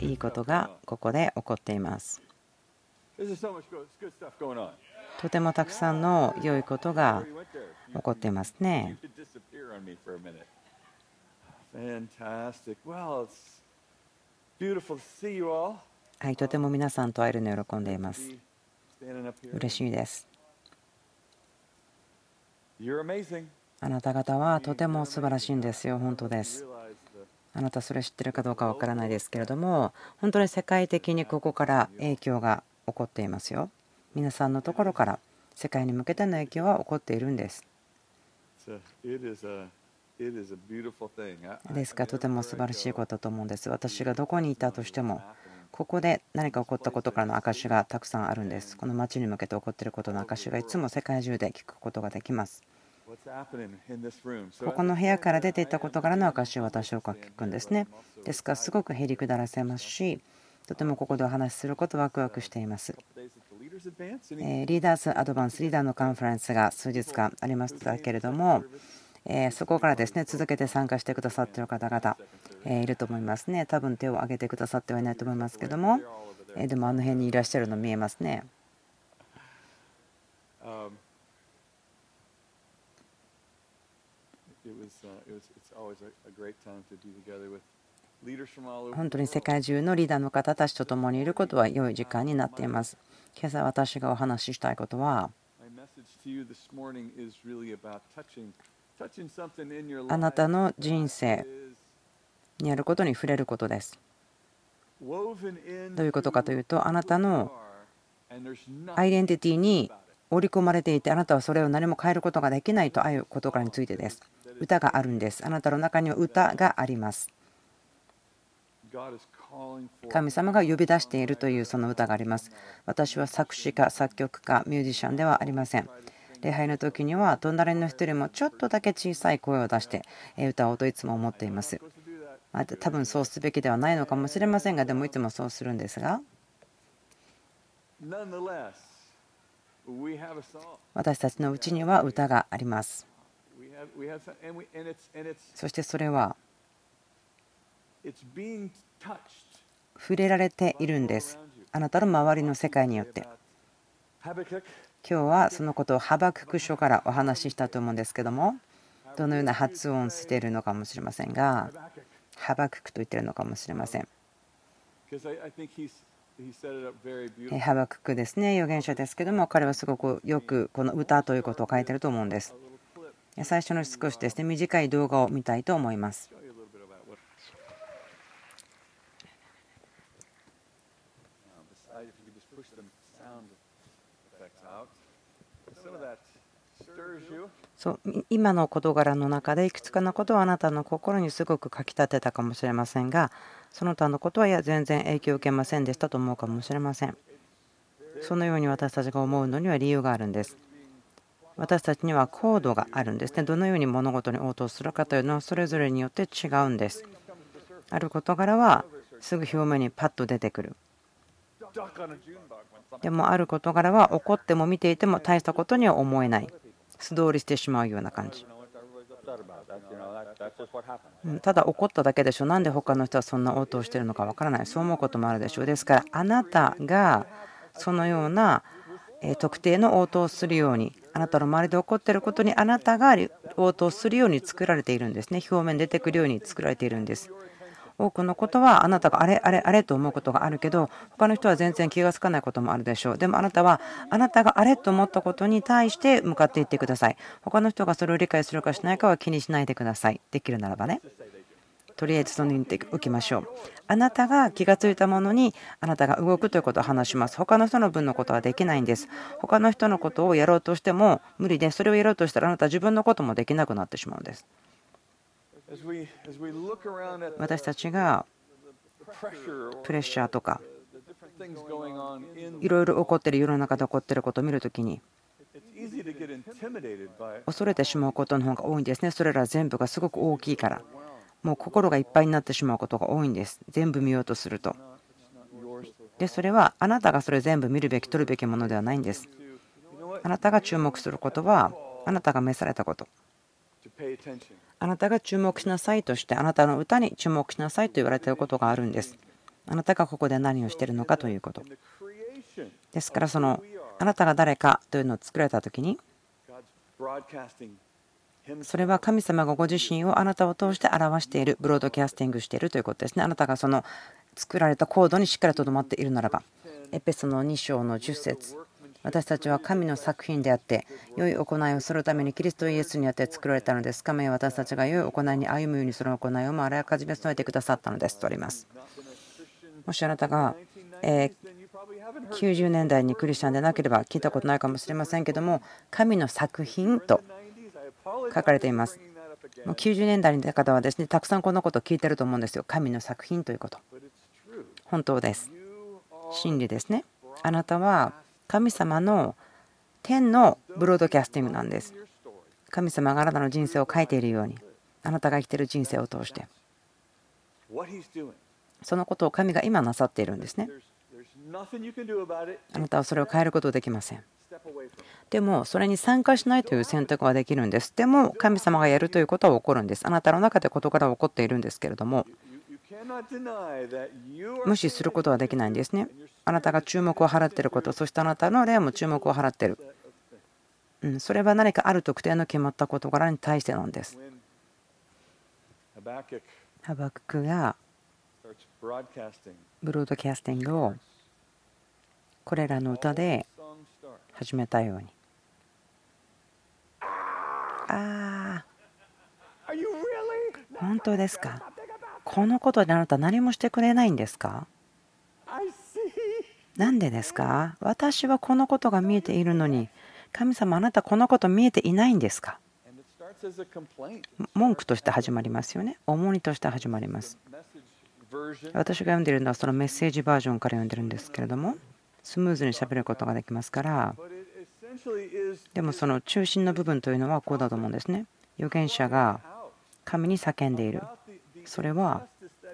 いいことがここで起こっています。とてもたくさんの良いことが起こっていますね。はい、とても皆さんと会えるのを喜んでいます。嬉しいです。あなた方はとても素晴らしいんですよ、本当です。あなたそれ知ってるかどうかわからないですけれども、本当に世界的にここから影響が起こっていますよ。皆さんのところから世界に向けての影響は起こっているんです。ですからとても素晴らしいことだと思うんです。私がどこにいたとしても、ここで何か起こったことからの証がたくさんあるんです。この街に向けて起こっていることの証がいつも世界中で聞くことができます。ここの部屋から出ていったことからの証を私は聞くんですね。ですからすごくへりくだらせますし、とてもここでお話しすることワクワクしています。リーダーズ・アドバンス・リーダーのカンファレンスが数日間ありましたけれども、そこからですね続けて参加してくださっている方々いると思いますね。多分手を挙げてくださってはいないと思いますけども、でもあの辺にいらっしゃるの見えますね。本当に世界中のリーダーの方たちと共にいることは良い時間になっています。今朝私がお話ししたいことは、あなたの人生にあることに触れることです。どういうことかというと、あなたのアイデンティティに織り込まれていて、あなたはそれを何も変えることができないということからについてです。歌があるんです。あなたの中には歌があります。神様が呼び出しているというその歌があります。私は作詞家、作曲家、ミュージシャンではありません。礼拝の時には隣の人よりもちょっとだけ小さい声を出して歌おうといつも思っています。まあ、多分そうすべきではないのかもしれませんが、でもいつもそうするんですが。私たちのうちには歌があります。そしてそれは触れられているんです。あなたの周りの世界によって。今日はそのことをハバクク書からお話ししたと思うんですけどもどのような発音しているのかもしれませんがハバククと言っているのかもしれません。ハバククですね預言者ですけども彼はすごくよくこの歌ということを書いてると思うんです。最初の少しですね短い動画を見たいと思います。そう今の事柄の中でいくつかのことはあなたの心にすごくかきたてたかもしれませんがその他のことはいや全然影響を受けませんでしたと思うかもしれませんそのように私たちが思うのには理由があるんです私たちにはコードがあるんですね。どのように物事に応答するかというのはそれぞれによって違うんです。ある事柄はすぐ表面にパッと出てくる。でもある事柄は怒っても見ていても大したことには思えない。素通りしてしまうような感じ。ただ怒っただけでしょ。なんで他の人はそんな応答してるのかわからない。そう思うこともあるでしょう。ですからあなたがそのような特定の応答をするようにあなたの周りで起こっていることにあなたが応答するように作られているんですね。表面出てくるように作られているんです。多くのことはあなたがあれあれあれと思うことがあるけど他の人は全然気が付かないこともあるでしょう。でもあなたはあなたがあれと思ったことに対して向かっていってください。他の人がそれを理解するかしないかは気にしないでください。できるならばね。とりあえずそのように言っておきましょう。あなたが気がついたものにあなたが動くということを話します。他の人の分のことはできないんです。他の人のことをやろうとしても無理でそれをやろうとしたらあなたは自分のこともできなくなってしまうんです。私たちがプレッシャーとかいろいろ起こっている世の中で起こっていることを見るときに恐れてしまうことの方が多いんですね。それら全部がすごく大きいから。もう心がいっぱいになってしまうことが多いんです。全部見ようとすると。でそれはあなたがそれ全部見るべき取るべきものではないんです。あなたが注目することはあなたが召されたこと。あなたが注目しなさいとしてあなたの歌に注目しなさいと言われていることがあるんです。あなたがここで何をしているのかということ。ですからそのあなたが誰かというのを作られた時にそれは神様がご自身をあなたを通して表しているブロードキャスティングしているということですね。あなたがその作られたコードにしっかりとどまっているならばエペソの2章の10節。私たちは神の作品であって良い行いをするためにキリストイエスによって作られたのです。神は私たちが良い行いに歩むようにその行いをもあらかじめ備えてくださったのです。とあります。もしあなたが90年代にクリスチャンでなければ聞いたことないかもしれませんけども神の作品と書かれています。もう90年代の方はですねたくさんこのことを聞いてると思うんですよ。神の作品ということ。本当です。真理ですね。あなたは神様の天のブロードキャスティングなんです。神様があなたの人生を書いているようにあなたが生きている人生を通して。そのことを神が今なさっているんですね。あなたはそれを変えることできません。でもそれに参加しないという選択はできるんです。でも神様がやるということは起こるんです。あなたの中で事柄は起こっているんですけれども。無視することはできないんですね。あなたが注目を払っていることそしてあなたの霊も注目を払っている。うんそれは何かある特定の決まった事柄に対してなんです。ハバククがブロードキャスティングをこれらの歌で始めたように。ああ本当ですか？このことであなた何もしてくれないんですか？なんでですか？私はこのことが見えているのに神様あなたこのこと見えていないんですか？文句として始まりますよね。重荷として始まります。私が読んでいるのはそのメッセージバージョンから読んでるんですけれどもスムーズにしゃべることができますからでもその中心の部分というのはこうだと思うんですね。預言者が神に叫んでいる。それは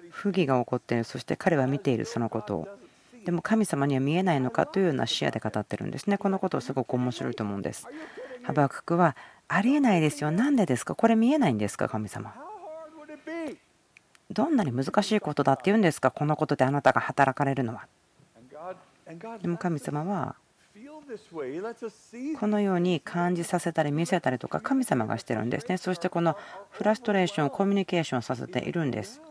不義が起こっている。そして彼は見ているそのことを。でも神様には見えないのかというような視野で語ってるんですね。このことをすごく面白いと思うんです。ハバククはありえないですよ。なんでですか？これ見えないんですか？神様。どんなに難しいことだって言うんですか？このことであなたが働かれるのは。でも神様はこのように感じさせたり見せたりとか神様がしてるんですね。そしてこのフラストレーションをコミュニケーションさせているんです。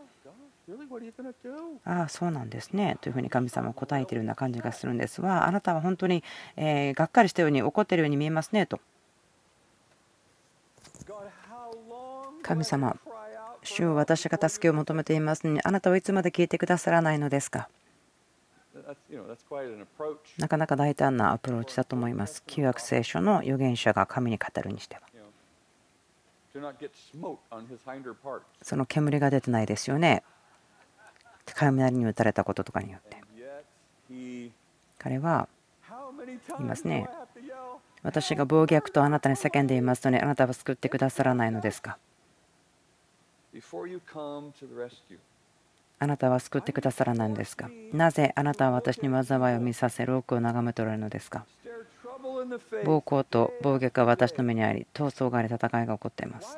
ああそうなんですね。というふうに神様は答えているような感じがするんですがあなたは本当にえがっかりしたように怒っているように見えますねと。神様主を私が助けを求めていますのにあなたはいつまで聞いてくださらないのですか？なかなか大胆なアプローチだと思います。旧約聖書の預言者が神に語るにしては。その煙が出てないですよね。雷に打たれたこととかによって。彼は言いますね。私が暴虐とあなたに叫んでいますのにあなたは救ってくださらないのですか？あなたは救ってくださらないのですか？なぜあなたは私に災いを見させロークを眺めておられるのですか？暴行と暴虐が私の目にあり闘争があり戦いが起こっています。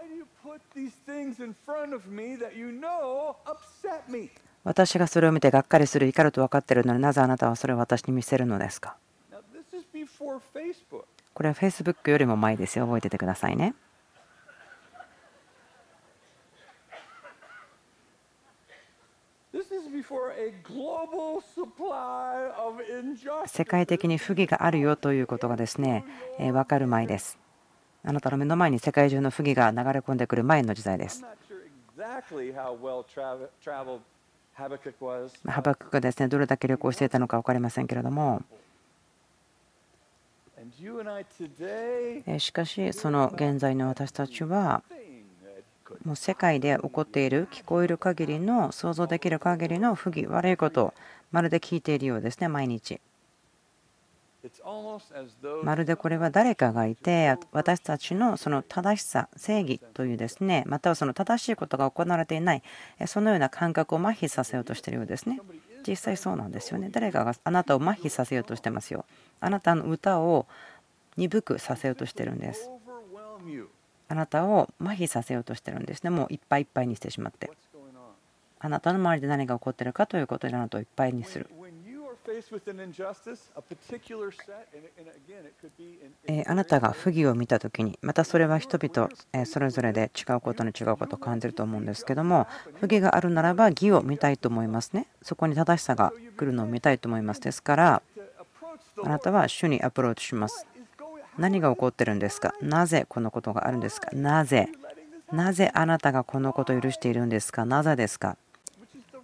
私がそれを見てがっかりする怒ると分かっているのになぜあなたはそれを私に見せるのですか？これは Facebook よりも前ですよ。覚えててくださいね世界的に不義があるよということがですね分かる前です。あなたの目の前に世界中の不義が流れ込んでくる前の時代です。ハバククがですねどれだけ旅行していたのか分かりませんけれどもしかしその現在の私たちはもう世界で起こっている聞こえる限りの想像できる限りの不義悪いことをまるで聞いているようですね毎日。まるでこれは誰かがいて私たちのその正しさ正義というですねまたはその正しいことが行われていないそのような感覚を麻痺させようとしているようですね。実際そうなんですよね。誰かがあなたを麻痺させようとしてますよ。あなたの歌を鈍くさせようとしてるんですあなたを麻痺させようとしてるんですね。もういっぱいいっぱいにしてしまって。あなたの周りで何が起こっているかということであなたをいっぱいにする。あなたが不義を見た時にまたそれは人々それぞれで違うことに違うことを感じると思うんですけども不義があるならば義を見たいと思いますね。そこに正しさが来るのを見たいと思います。ですからあなたは主にアプローチします何が起こってるんですか？なぜこのことがあるんですか？なぜ？なぜあなたがこのことを許しているんですか？なぜですか？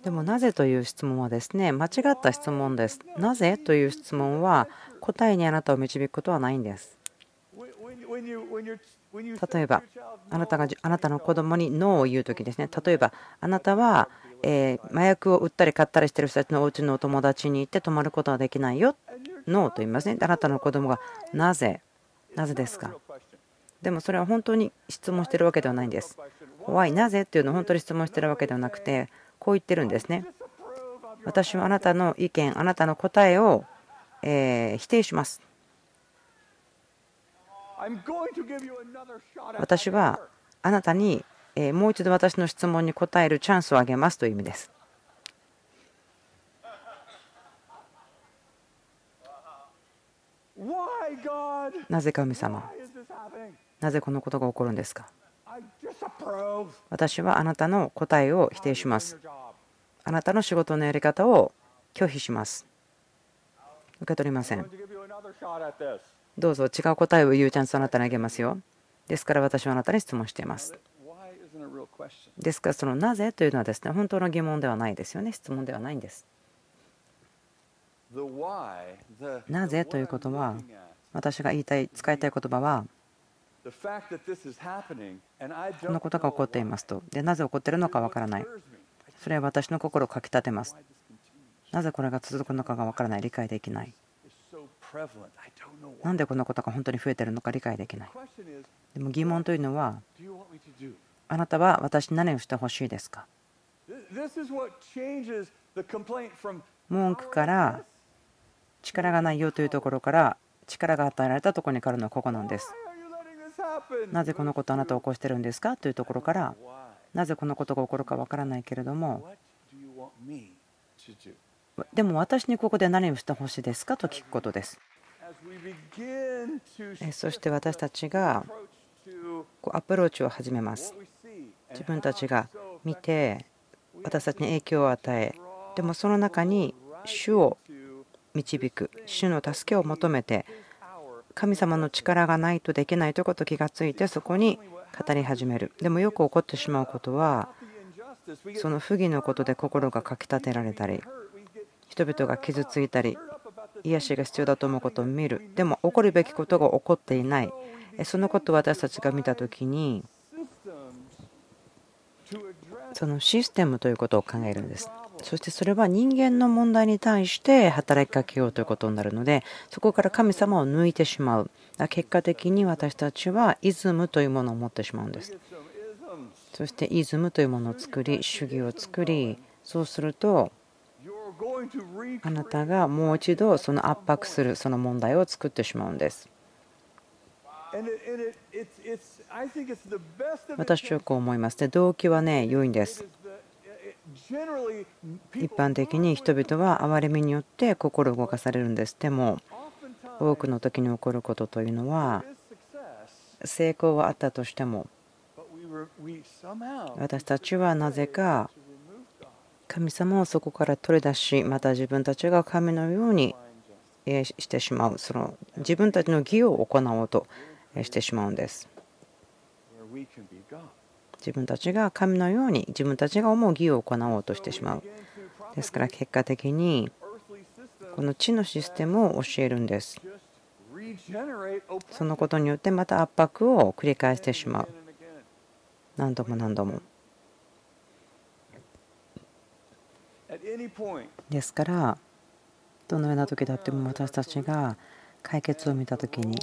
でもなぜという質問はですね間違った質問です。なぜという質問は答えにあなたを導くことはないんです。例えばあなたがあなたの子供にノーを言う時ですね。例えばあなたはえ麻薬を売ったり買ったりしてる人たちのお家のお友達に行って泊まることはできないよ。ノーと言いますね。あなたの子供がなぜなぜですか？でもそれは本当に質問してるわけではないんです。怖いなぜっていうのを本当に質問してるわけではなくてこう言ってるんですね。私はあなたの意見あなたの答えを、え否定します。私はあなたにえもう一度私の質問に答えるチャンスをあげますという意味です。なぜ神様なぜこのことが起こるんですか？私はあなたの答えを否定します。あなたの仕事のやり方を拒否します。受け取りません。どうぞ違う答えを言うチャンスをあなたにあげますよ。ですから私はあなたに質問しています。ですからそのなぜというのはですね本当の疑問ではないですよね質問ではないんです。なぜということは私が言いたい使いたい言葉はこのことが起こっていますと。で、なぜ起こっているのかわからない。それは私の心をかきたてます。なぜこれが続くのかがわからない、理解できない。なんでこのことが本当に増えているのか理解できない。でも疑問というのは、あなたは私に何をしてほしいですか？文句から力がないよというところから力が与えられたところに変わるのはここなんです。なぜこのことあなたを起こしてるんですか？というところからなぜこのことが起こるかわからないけれどもでも私にここで何をしてほしいですかと聞くことです。そして私たちがアプローチを始めます。自分たちが見て私たちに影響を与えでもその中に主を導く主の助けを求めて神様の力がないとできないということ気がついてそこに語り始める。でもよく起こってしまうことはその不義のことで心がかきたてられたり人々が傷ついたり癒しが必要だと思うことを見る。でも起こるべきことが起こっていない。そのことを私たちが見た時にそのシステムということを考えるんです。そしてそれは人間の問題に対して働きかけようということになるのでそこから神様を抜いてしまう。結果的に私たちはイズムというものを持ってしまうんです。そしてイズムというものを作り主義を作りそうするとあなたがもう一度その圧迫するその問題を作ってしまうんです私はこう思います。で動機はね良いんです。一般的に人々は憐れみによって心を動かされるんです。でも多くの時に起こることというのは成功はあったとしても私たちはなぜか神様をそこから取り出しまた自分たちが神のようにしてしまう。その自分たちの義を行おうとしてしまうんです。自分たちが神のように自分たちが思う義を行おうとしてしまう。ですから結果的にこの地のシステムを教えるんです。そのことによってまた圧迫を繰り返してしまう。何度も何度も。ですからどのような時だっても私たちが解決を見た時に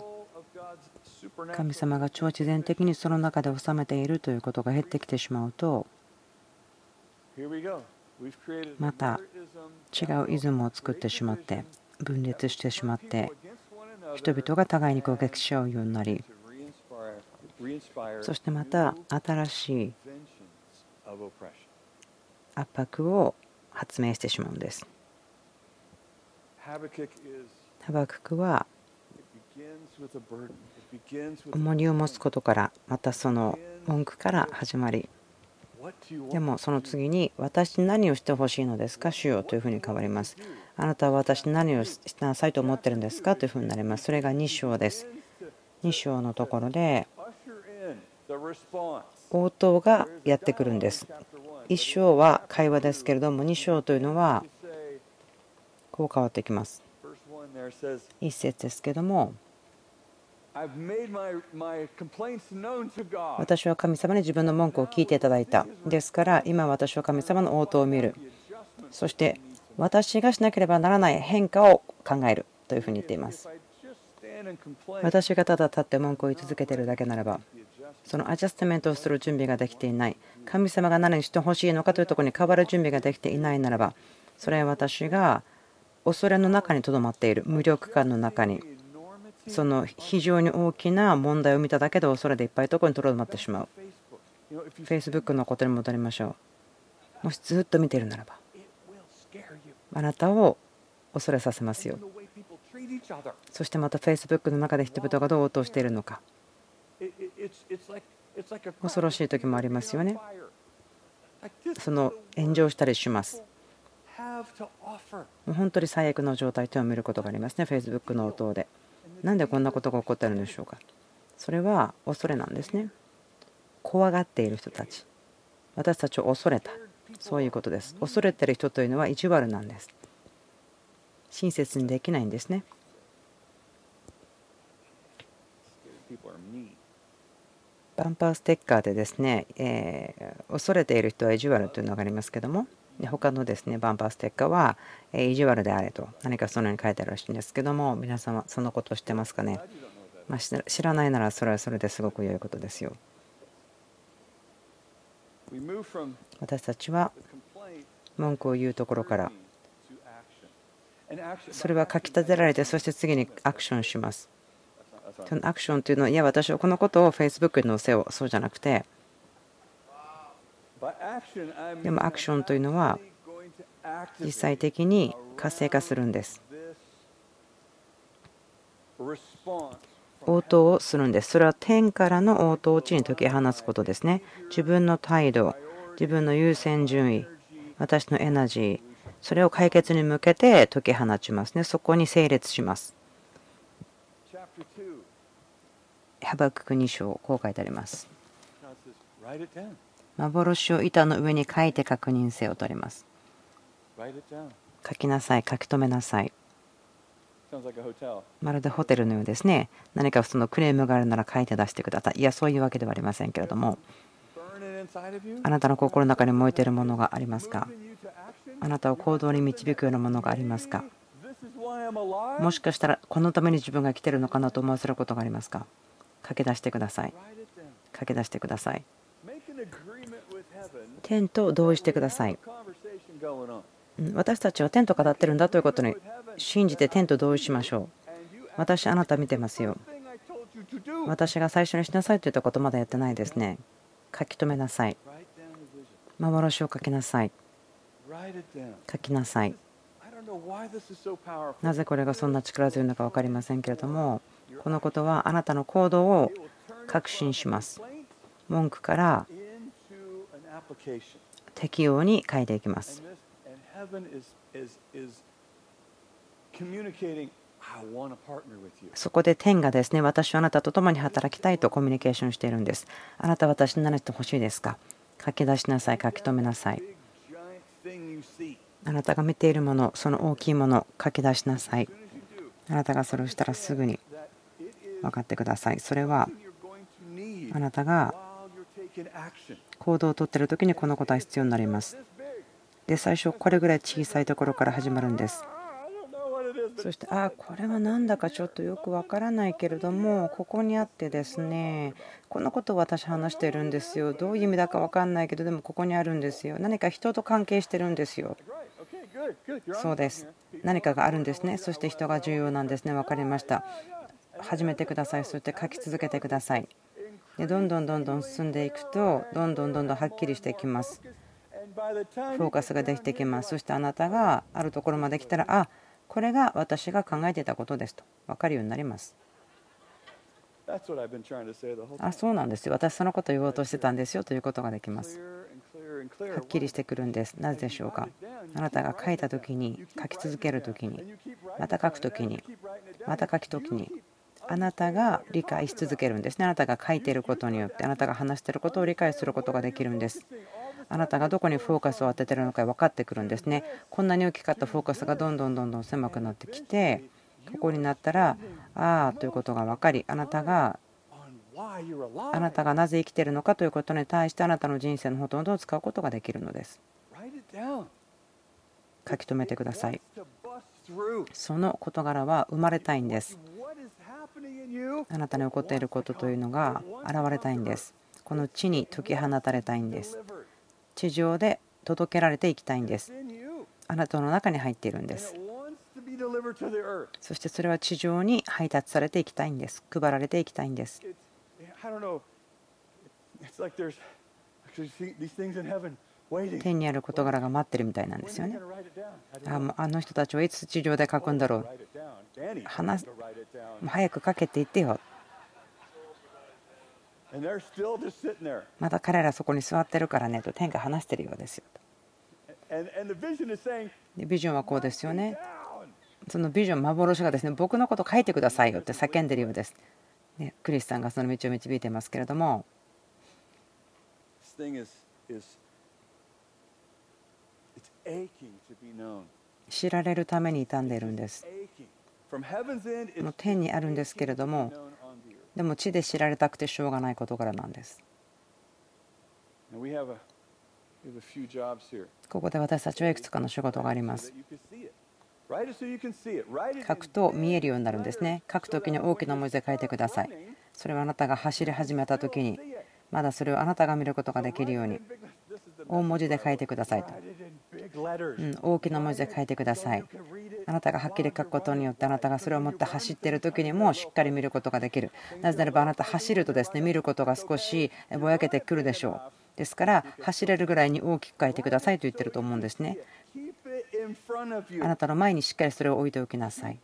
神様が超自然的にその中で収めているということが減ってきてしまうとまた違うイズムを作ってしまって分裂してしまって人々が互いに攻撃し合うようになりそしてまた新しい圧迫を発明してしまうんです。ハバククは重荷を持つことからまたその文句から始まりでもその次に私何をしてほしいのですか？主よというふうに変わります。あなたは私何をしなさいと思ってるんですか？というふうになります。それが2章です。2章のところで応答がやってくるんです。1章は会話ですけれども2章というのはこう変わってきます。1節ですけども私は神様に自分の文句を聞いていただいた。ですから今私は神様の応答を見る。そして私がしなければならない変化を考えるというふうに言っています。私がただ立って文句を言い続けているだけならばそのアジャストメントをする準備ができていない神様が何にしてほしいのかというところに変わる準備ができていないならばそれは私が恐れの中にとどまっている無力感の中にその非常に大きな問題を見ただけで恐れでいっぱいところにとどまってしまう。Facebook のことに戻りましょう。もしずっと見ているならばあなたを恐れさせますよ。そしてまた Facebook の中で人々がどう応答しているのか。恐ろしい時もありますよね。その炎上したりします。本当に最悪の状態というのを見ることがありますね Facebook の応答で。なんでこんなことが起こってるんでしょうか。それは恐れなんですね。怖がっている人たち。私たちを恐れた。そういうことです。恐れてる人というのは意地悪なんです。親切にできないんですね。バンパーステッカーでですね、えー、恐れている人は意地悪というのがありますけども。で他のですねバンパーステッカーは、え意地悪であれと何かそのように書いてあるらしいんですけども皆様そのことを知ってますかね、まあ、知らないならそれはそれですごく良いことですよ。私たちは文句を言うところからそれは書き立てられてそして次にアクションします。そのアクションというのはいや私はこのことを Facebook に載せようそうじゃなくてでもアクションというのは実際的に活性化するんです。応答をするんです。それは天からの応答を地に解き放つことですね。自分の態度自分の優先順位私のエナジーそれを解決に向けて解き放ちますね。そこに整列します。ハバクク2章こう書いてあります。幻を板の上に書いて確認せよとります。書きなさい、書き留めなさい。まるでホテルのようですね。何かそのクレームがあるなら書いて出してください。いや、そういうわけではありませんけれども、あなたの心の中に燃えているものがありますか？あなたを行動に導くようなものがありますか？もしかしたらこのために自分が来てるのかなと思わせることがありますか？書き出してください。書き出してください。天と同意してください。私たちは天と語ってるんだということに信じて天と同意しましょう。私、あなた見てますよ。私が最初にしなさいといったことまだやってないですね。書き留めなさい。幻を書きなさい。書きなさい。なぜこれがそんな力強いのか分かりませんけれども、このことはあなたの行動を確信します。文句から適用に変えていきます。そこで天がですね、私はあなたと共に働きたいとコミュニケーションしているんです。あなたは私に何してほしいですか？書き出しなさい、書き留めなさい。あなたが見ているもの、その大きいもの、書き出しなさい。あなたがそれをしたらすぐに分かってください。それはあなたが行動をとっている時にこのことは必要になります。で最初これぐらい小さいところから始まるんです。そしてああこれはなんだかちょっとよくわからないけれどもここにあってですねこのことを私話してるんですよ。どういう意味だかわかんないけどでもここにあるんですよ。何か人と関係してるんですよ。そうです。何かがあるんですね。そして人が重要なんですね。分かりました。始めてください。そして書き続けてください。どんどんどんどん進んでいくとどんどんどんどんはっきりしてきます。フォーカスができてきます。そしてあなたがあるところまで来たらあこれが私が考えていたことですと。分かるようになります。あそうなんですよ。私そのことを言おうとしてたんですよ。ということができます。はっきりしてくるんです。なぜでしょうか。あなたが書いた時に書き続ける時にまた書く時にまた書く時にあなたが理解し続けるんですね。あなたが書いていることによってあなたが話してることを理解することができるんです。あなたがどこにフォーカスを当ててるのか分かってくるんですね。こんなに大きかったフォーカスがどんどんどんどん狭くなってきてここになったらああということが分かりあなたがあなたがなぜ生きているのかということに対してあなたの人生のほとんどを使うことができるのです。書き留めてください。その事柄は生まれたいんです。あなたに起こっていることというのが現れたいんです。この地に解き放たれたいんです。地上で届けられていきたいんです。あなたの中に入っているんです。そしてそれは地上に配達されていきたいんです。配られていきたいんです。天にある事柄が待ってるみたいなんですよね。あの人たちはいつ地上で書くんだろう。話早く書けて言ってよ。また彼らそこに座ってるからねと天が話してるようですよと。ビジョンはこうですよね。そのビジョン、幻がですね僕のこと書いてくださいよって叫んでるようです。ね、クリスさんがその道を導いてますけれども。知られるために傷んでいるんです。もう天にあるんですけれども、でも地で知られたくてしょうがない事柄なんです。ここで私たちはいくつかの仕事があります。書くと見えるようになるんですね。書くときに大きな文字で書いてください。それはあなたが走り始めたときに、まだそれをあなたが見ることができるように、大文字で書いてくださいと。うん、大きな文字で書いてください。あなたがはっきり書くことによってあなたがそれを持って走っている時にもしっかり見ることができる。なぜならばあなた走るとですね見ることが少しぼやけてくるでしょう。ですから走れるぐらいに大きく書いてくださいと言ってると思うんですね。あなたの前にしっかりそれを置いておきなさい。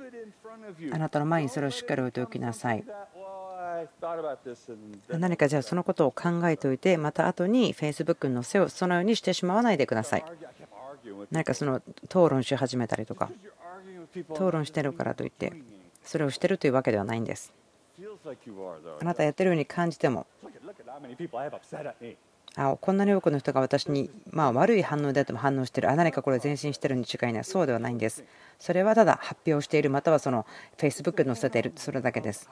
あなたの前にそれをしっかり置いておきなさい。何かじゃあそのことを考えておいてまた後に Facebook に載せをそのようにしてしまわないでください。何かその討論し始めたりとか討論してるからといってそれをしてるというわけではないんです。あなたやってるように感じてもあこんなに多くの人が私にまあ悪い反応であっても反応してるあ何かこれ前進してるに違いないそうではないんですそれはただ発表しているまたはその Facebook に載せているそれだけです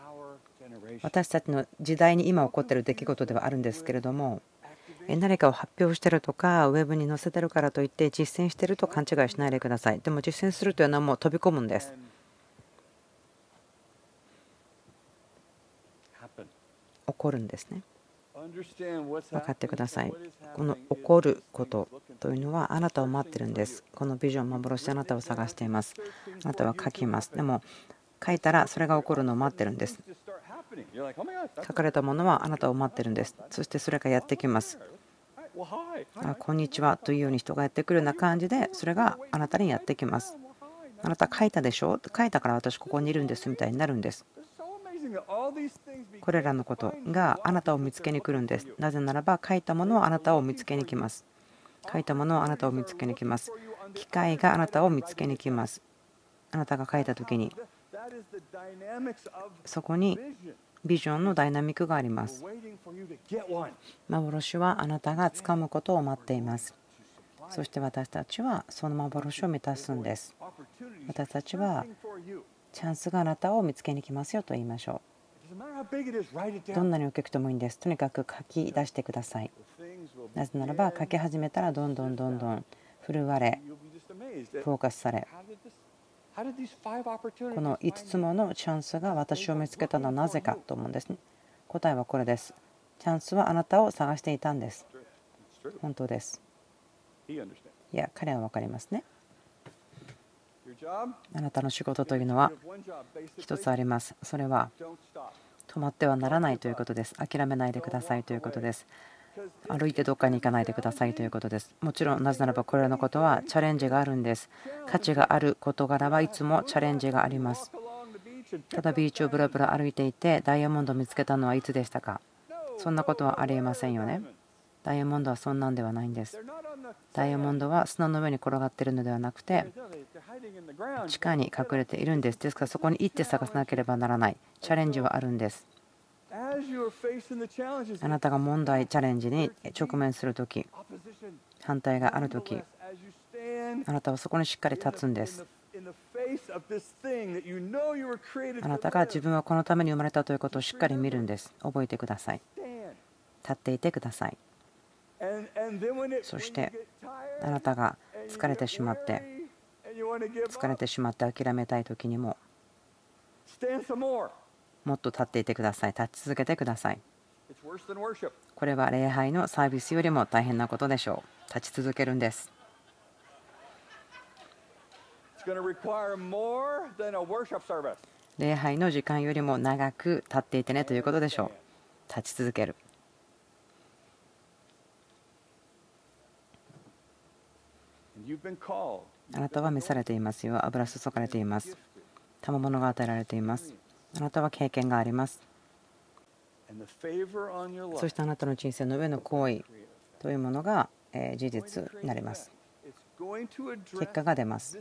私たちの時代に今起こっている出来事ではあるんですけれども何かを発表してるとかウェブに載せてるからといって実践してると勘違いしないでください。でも実践するというのはもう飛び込むんです。起こるんですね。分かってください。この起こることというのはあなたを待ってるんです。このビジョン幻であなたを探しています。あなたは書きます。でも書いたらそれが起こるのを待ってるんです書かれたものはあなたを待ってるんです。そしてそれがやってきます。あこんにちはというように人がやってくるような感じでそれがあなたにやってきます。あなた書いたでしょ？書いたから私ここにいるんですみたいになるんです。これらのことがあなたを見つけに来るんです。なぜならば書いたものはあなたを見つけに来ます。書いたものはあなたを見つけに来ます。機械があなたを見つけに来ます。あなたが書いた時にそこにビジョンのダイナミックがあります。幻はあなたがつかむことを待っています。そして私たちはその幻を満たすんです。私たちはチャンスがあなたを見つけに来ますよと言いましょう。どんなに大きくてもいいんです。とにかく書き出してください。なぜならば書き始めたらどんどんどんどん振るわれ、フォーカスされ、この5つものチャンスが私を見つけたのはなぜかと思うんですね。答えはこれです。チャンスはあなたを探していたんです。本当です。いや、彼は分かりますね。あなたの仕事というのは一つあります。それは止まってはならないということです。諦めないでくださいということです。歩いてどっかに行かないでくださいということです。もちろん、なぜならばこれらのことはチャレンジがあるんです。価値がある事柄はいつもチャレンジがあります。ただビーチをぶらぶら歩いていてダイヤモンドを見つけたのはいつでしたか？そんなことはありえませんよね。ダイヤモンドはそんなんではないんです。ダイヤモンドは砂の上に転がっているのではなくて地下に隠れているんです。ですからそこに行って探さなければならないチャレンジはあるんです。あなたが問題、チャレンジに直面するとき、反対があるとき、あなたはそこにしっかり立つんです。あなたが自分はこのために生まれたということをしっかり見るんです。覚えてください。立っていてください。そしてあなたが疲れてしまって疲れてしまって諦めたい時にももっと立っていてください。立ち続けてください。これは礼拝のサービスよりも大変なことでしょう。立ち続けるんです。礼拝の時間よりも長く立っていてねということでしょう。立ち続ける。あなたは召されていますよ。油注がれています。賜物が与えられています。あなたは経験があります。そしてあなたの人生の上の行為というものが事実になります。結果が出ます。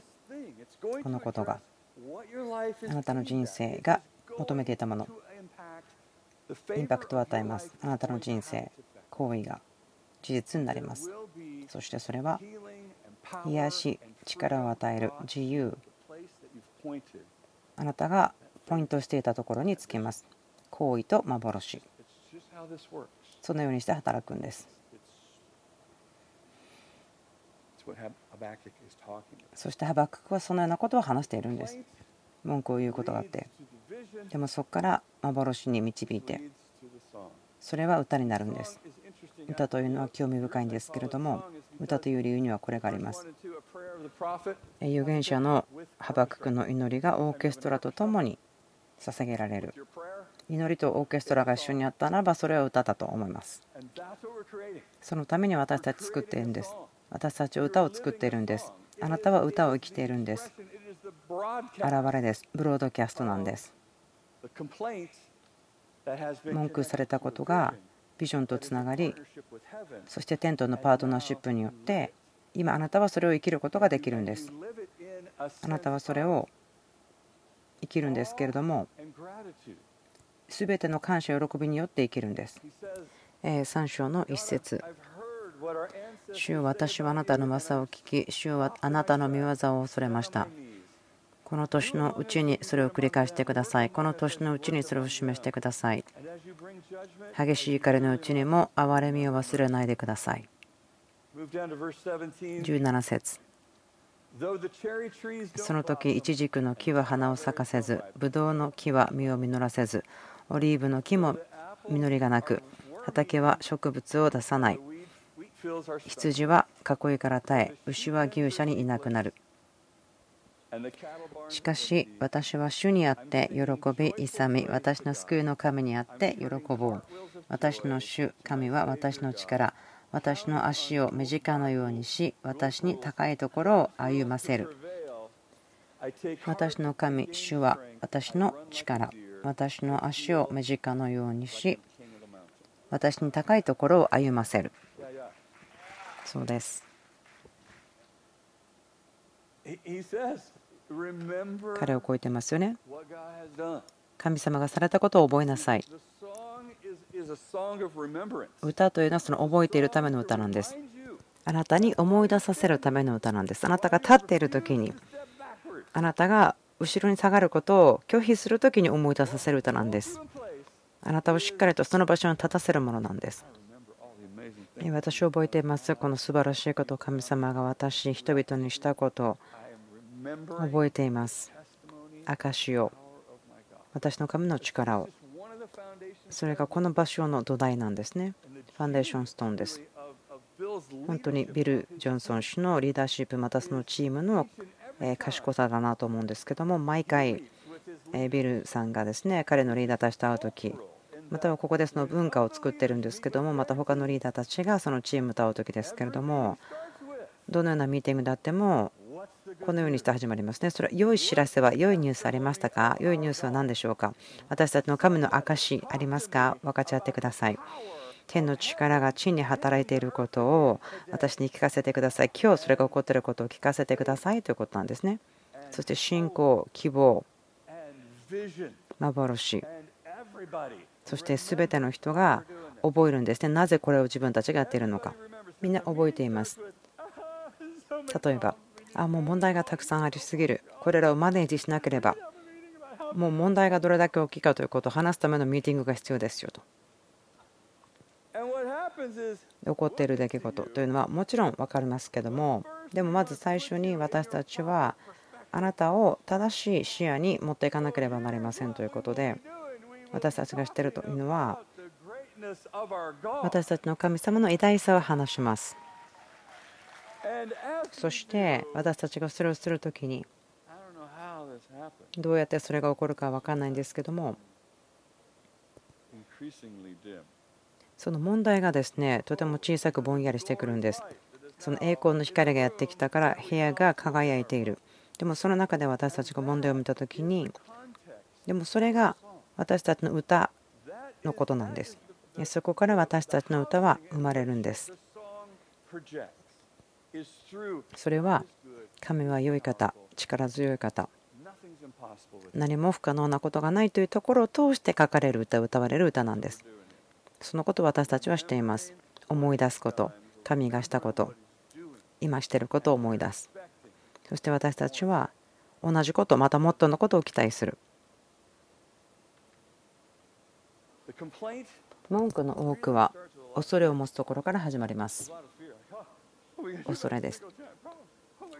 このことがあなたの人生が求めていたもの、インパクトを与えます。あなたの人生、行為が事実になります。そしてそれは癒し力を与える自由あなたがポイントしていたところにつきます。行為と幻。そのようにして働くんです。そしてハバククはそのようなことを話しているんです。文句を言うことがあって。でもそこから幻に導いてそれは歌になるんです。歌というのは興味深いんですけれども歌という理由にはこれがあります。預言者のハバククの祈りがオーケストラとともに捧げられる。祈りとオーケストラが一緒にあったならばそれは歌だと思います。そのために私たち作っているんです。私たちは歌を作っているんです。あなたは歌を生きているんです。現れです。ブロードキャストなんです。文句されたことがビジョンとつながりそしてテントのパートナーシップによって今あなたはそれを生きることができるんです。あなたはそれを生きるんですけれども全ての感謝喜びによって生きるんです3章の一節主よ私はあなたの技を聞き主よあなたの見業を恐れましたこの年のうちにそれを繰り返してください。この年のうちにそれを示してください。激しい怒りのうちにも憐れみを忘れないでください。17節その時、イチジクの木は花を咲かせず、ブドウの木は実を実らせず、オリーブの木も実りがなく、畑は植物を出さない。羊は囲いから絶え、牛は牛舎にいなくなる。しかし私は主にあって喜び勇み私の救いの神にあって喜ぼう私の主神は私の力私の足を目近のようにし私に高いところを歩ませる私の神主は私の力私の足を目近のようにし私に高いところを歩ませるそうです彼を超えてますよね。神様がされたことを覚えなさい。歌というのはその覚えているための歌なんです。あなたに思い出させるための歌なんです。あなたが立っている時に、あなたが後ろに下がることを拒否する時に思い出させる歌なんです。あなたをしっかりとその場所に立たせるものなんです。私は覚えています。この素晴らしいことを神様が私、人々にしたことを覚えています。証を私の神の力をそれがこの場所の土台なんですね。ファンデーションストーンです。本当にビル・ジョンソン氏のリーダーシップまたそのチームの賢さだなと思うんですけども毎回ビルさんがですね彼のリーダーとして会う時またはここでその文化を作ってるんですけどもまた他のリーダーたちがそのチーム歌う時ですけれどもどのようなミーティングであってもこのようにして始まりますね。それは良い知らせは良いニュースありましたか？良いニュースは何でしょうか？私たちの神の証ありますか？分かち合ってください。天の力が地に働いていることを私に聞かせてください。今日それが起こっていることを聞かせてくださいということなんですね。そして信仰、希望、幻、そして全ての人が覚えるんですね。なぜこれを自分たちがやっているのか。みんな覚えています。例えば、あもう問題がたくさんありすぎる。これらをマネージしなければ、もう問題がどれだけ大きいかということを話すためのミーティングが必要ですよと。起こっている出来事というのはもちろん分かりますけどもでもまず最初に私たちはあなたを正しい視野に持っていかなければなりませんということで私たちが知っているというのは私たちの神様の偉大さを話しますそして私たちがそれをする時にどうやってそれが起こるか分からないんですけどもその問題がですねとても小さくぼんやりしてくるんです。その栄光の光がやってきたから部屋が輝いている。でもその中で私たちが問題を見た時にでもそれが私たちの歌のことなんです。そこから私たちの歌は生まれるんです。それは神は良い方力強い方。何も不可能なことがないというところを通して書かれる歌歌われる歌なんです。そのことを私たちはしています。思い出すこと神がしたこと今していることを思い出す。そして私たちは同じことまたもっとのことを期待する。文句の多くは恐れを持つところから始まります恐れです。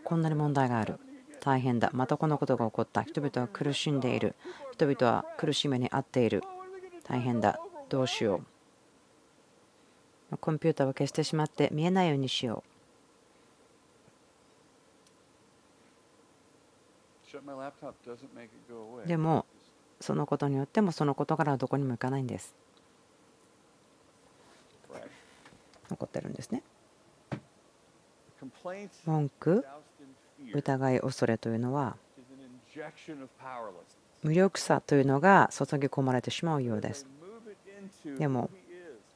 こんなに問題がある。大変だ。またこのことが起こった。人々は苦しんでいる。人々は苦しみに遭っている。大変だ。どうしよう。コンピューターを消してしまって見えないようにしよう。でもそのことによってもそのことからはどこにも行かないんです。残ってるんですね。文句、疑い、恐れというのは無力さというのが注ぎ込まれてしまうようです。でも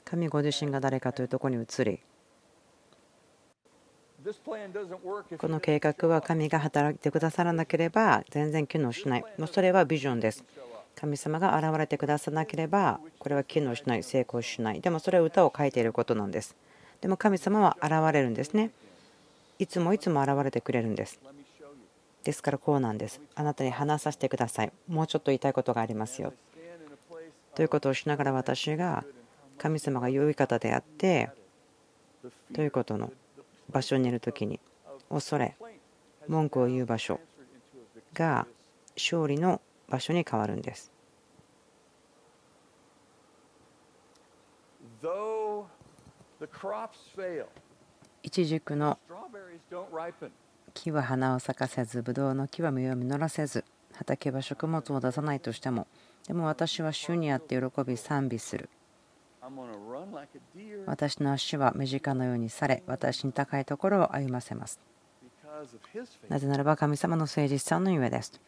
神ご自身が誰かというところに移りこの計画は神が働いてくださらなければ全然機能しない。もうそれはビジョンです。神様が現れてくださらなければこれは機能しない、成功しない。でもそれは歌を書いていることなんです。でも神様は現れるんですね。いつもいつも現れてくれるんです。ですからこうなんです。あなたに話させてください。もうちょっと言いたいことがありますよ。ということをしながら私が神様が良い方であってということの場所にいる時に恐れ文句を言う場所が勝利の場所に変わるんです。イチジクの木は花を咲かせずブドウの木は実を実らせず畑は食物を出さないとしてもでも私は主にあって喜び賛美する私の足は目近のようにされ、私に高いところを歩ませます。なぜならば神様の誠実さのゆえです。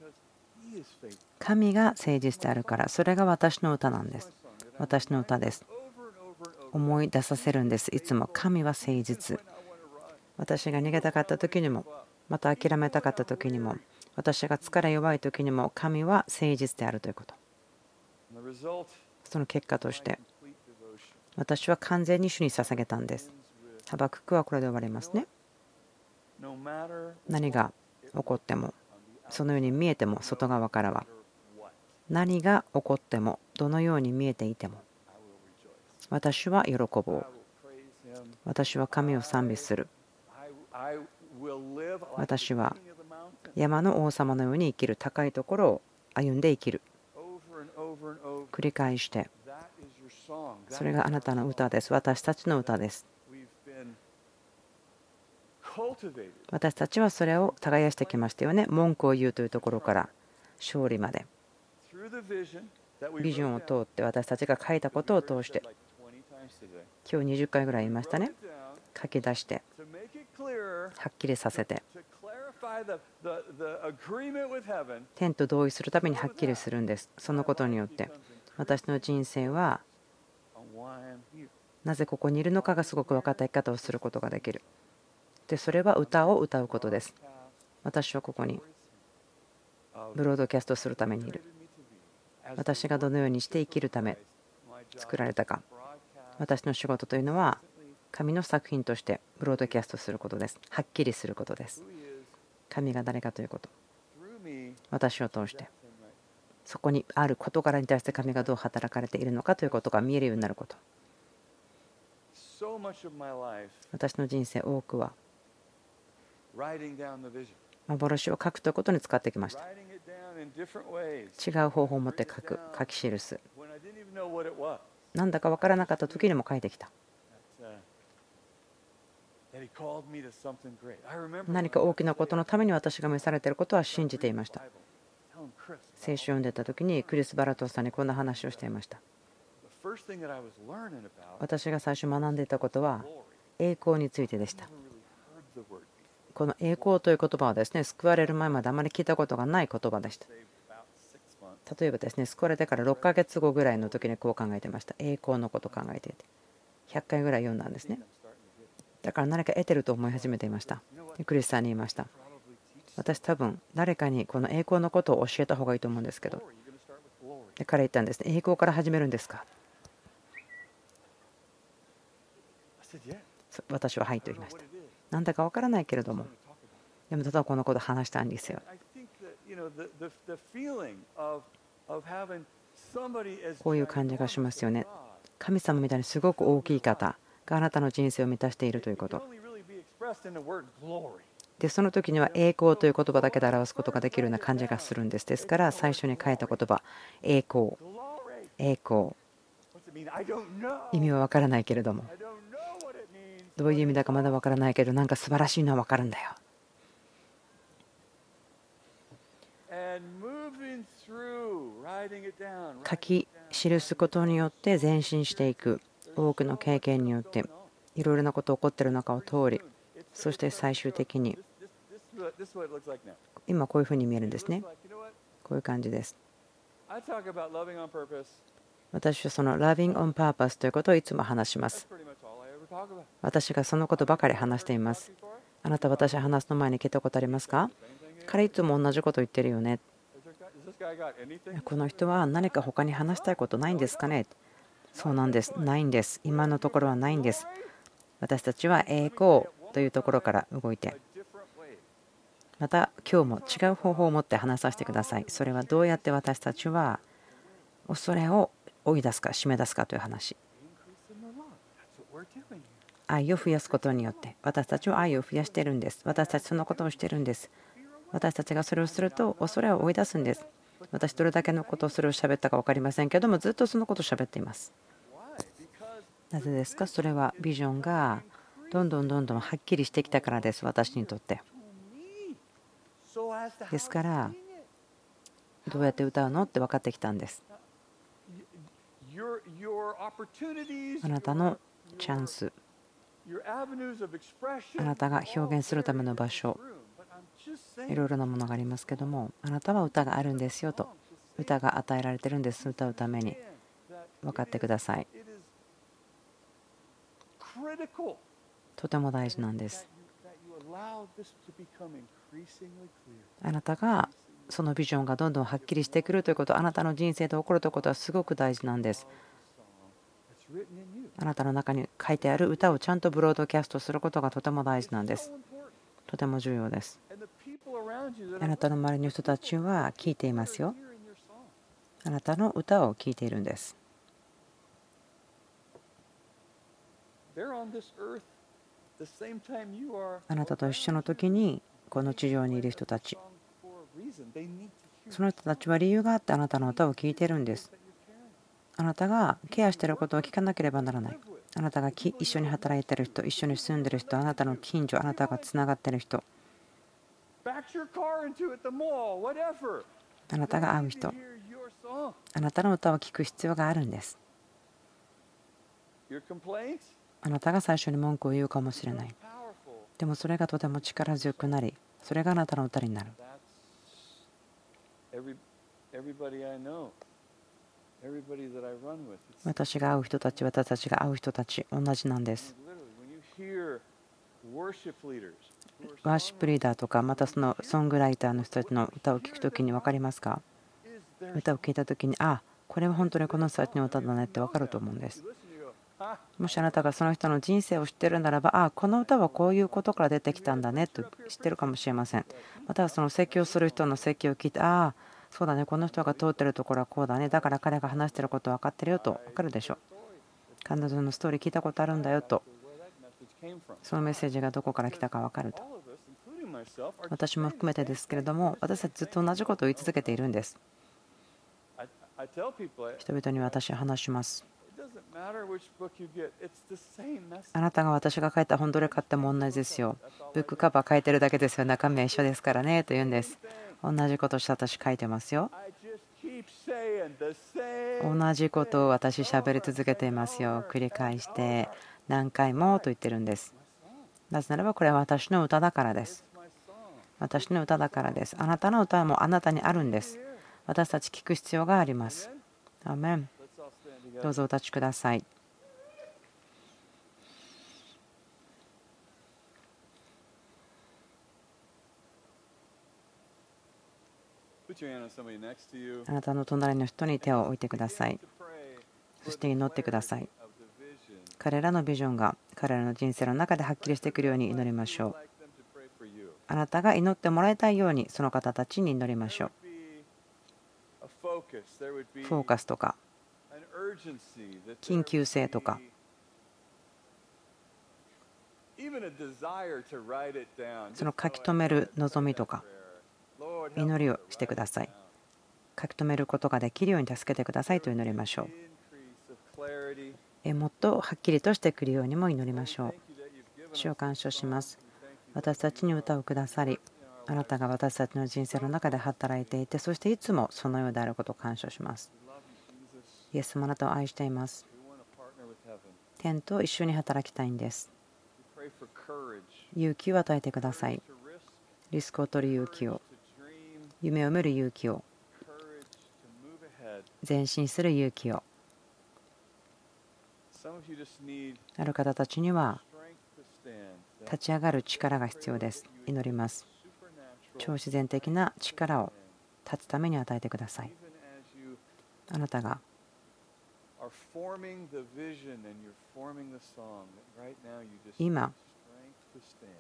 神が誠実であるから、それが私の歌なんです。私の歌です。思い出させるんです。いつも神は誠実。私が逃げたかった時にも、また諦めたかった時にも、私が疲れ弱い時にも、神は誠実であるということ。その結果として、私は完全に主に捧げたんです。ハバククはこれで終わりますね。何が起こっても、そのように見えても外側からは、何が起こっても、どのように見えていても、私は喜ぼう。私は神を賛美する。私は山の王様のように生きる高いところを歩んで生きる。繰り返してそれがあなたの歌です。私たちの歌です。私たちはそれを耕してきましたよね。文句を言うというところから勝利まで。ビジョンを通って私たちが書いたことを通して今日20回ぐらい言いましたね書き出してはっきりさせて。天と同意するためにはっきりするんです。そのことによって。私の人生はなぜここにいるのかがすごく分かった生き方をすることができる。でそれは歌を歌うことです。私はここにブロードキャストするためにいる。私がどのようにして生きるため作られたか。私の仕事というのは神の作品としてブロードキャストすることです。はっきりすることです。神が誰かということ。私を通して。そこにある事柄に対して神がどう働かれているのかということが見えるようになること。私の人生多くは幻を書くということに使ってきました。違う方法を持って書く書き記す。なんだか分からなかった時にも書いてきた。何か大きなことのために私が召されていることは信じていました。聖書を読んでた時にクリス・バラトさんにこんな話をしていました。私が最初学んでいたことは栄光についてでした。この栄光という言葉はですね救われる前まであまり聞いたことがない言葉でした。例えばですね救われてから6ヶ月後ぐらいの時にこう考えてました。栄光のことを考えていて。100回ぐらい読んだんですねだから何か得てると思い始めていました。クリスさんに言いました。私多分誰かにこの栄光のことを教えた方がいいと思うんですけど。で彼言ったんですね栄光から始めるんですか？私ははいと言いましたなんだか分からないけれどもでもただこのこと話したんですよ。こういう感じがしますよね。神様みたいにすごく大きい方があなたの人生を満たしているということ。でその時には栄光という言葉だけで表すことができるような感じがするんです。ですから最初に書いた言葉栄光。栄光。意味は分からないけれども。どういう意味だかまだ分からないけどなんか素晴らしいのは分かるんだよ。書き記すことによって前進していく多くの経験によっていろいろなこと起こっている中を通りそして最終的に今こういうふうに見えるんですね。こういう感じです。私はその Loving on Purpose ということをいつも話します。私がそのことばかり話しています。あなた私話すの前に聞いたことありますか？彼いつも同じこと言ってるよね。この人は何か他に話したいことないんですかね？そうなんです。ないんです。今のところはないんです。私たちは栄光というところから動いて、また今日も違う方法を持って話させてください。それはどうやって私たちは恐れを追い出すか、締め出すかという話。愛を増やすことによって私たちは愛を増やしてるんです。私たちそのことをしてるんです。私たちがそれをすると恐れを追い出すんです。私どれだけのことをそれを喋ったか分かりませんけどもずっとそのことを喋っています。なぜですか？それはビジョンがどんどんどんどんはっきりしてきたからです。私にとって。ですからどうやって歌うのって分かってきたんです。あなたのチャンス。あなたが表現するための場所。いろいろなものがありますけどもあなたは歌があるんですよと歌が与えられてるんです歌うために。分かってください。とても大事なんです。あなたがそのビジョンがどんどんはっきりしてくるということあなたの人生で起こるということはすごく大事なんです。あなたの中に書いてある歌をちゃんとブロードキャストすることがとても大事なんです。とても重要ですあなたの周りの人たちは聞いていますよ。あなたの歌を聞いているんです。あなたと一緒の時にこの地上にいる人たちその人たちは理由があってあなたの歌を聴いてるんですあなたがケアしていることを聞かなければならないあなたが一緒に働いている人一緒に住んでいる人あなたの近所あなたがつながっている人あなたが会う人。あなたの歌を聴く必要があるんです。あなたが最初に文句を言うかもしれない。でもそれがとても力強くなりそれがあなたの歌になる。私が会う人たち私たちが会う人たち同じなんですワーシップリーダーとかまたそのソングライターの人たちの歌を聴くときに分かりますか？歌を聴いたときにあこれは本当にこの人たちの歌だねって分かると思うんです。もしあなたがその人の人生を知ってるならばあこの歌はこういうことから出てきたんだねと知ってるかもしれません。またはその説教する人の説教を聞いてああそうだねこの人が通ってるところはこうだねだから彼が話してること分かってるよと分かるでしょう。彼女のストーリー聞いたことあるんだよとそのメッセージがどこから来たか分かると。私も含めてですけれども私たちずっと同じことを言い続けているんです。人々に私は話します。あなたが私が書いた本どれ買っても同じですよ。ブックカバー書いてるだけですよ。中身は一緒ですからねと言うんです。同じことして私書いてますよ。同じことを私喋り続けていますよ。繰り返して何回もと言ってるんです。なぜならばこれは私の歌だからです。私の歌だからです。あなたの歌もあなたにあるんです。私たち聞く必要があります。アメン。どうぞお立ちください。あなたの隣の人に手を置いてください。そして祈ってください彼らのビジョンが彼らの人生の中ではっきりしてくるように祈りましょう。あなたが祈ってもらいたいようにその方たちに祈りましょう。フォーカスとか緊急性とか。その書き留める望みとか祈りをしてください。書き留めることができるように助けてくださいと祈りましょう。もっとはっきりとしてくるようにも祈りましょう。主を感謝します。私たちに歌をくださりあなたが私たちの人生の中で働いていてそしていつもそのようであることを感謝します。イエス様あなたを愛しています。天と一緒に働きたいんです。勇気を与えてください。リスクを取る勇気を。夢を見る勇気を。前進する勇気を。ある方たちには立ち上がる力が必要です。祈ります。超自然的な力を立つために与えてください。あなたが今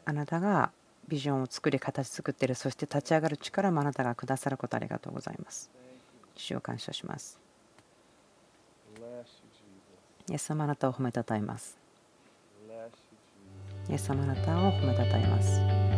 あなたがビジョンを作り形作っているそして立ち上がる力もあなたがくださることありがとうございます。主を感謝しますイエス様あなたを褒めたたえます。イエス様あなたを褒めたたえます。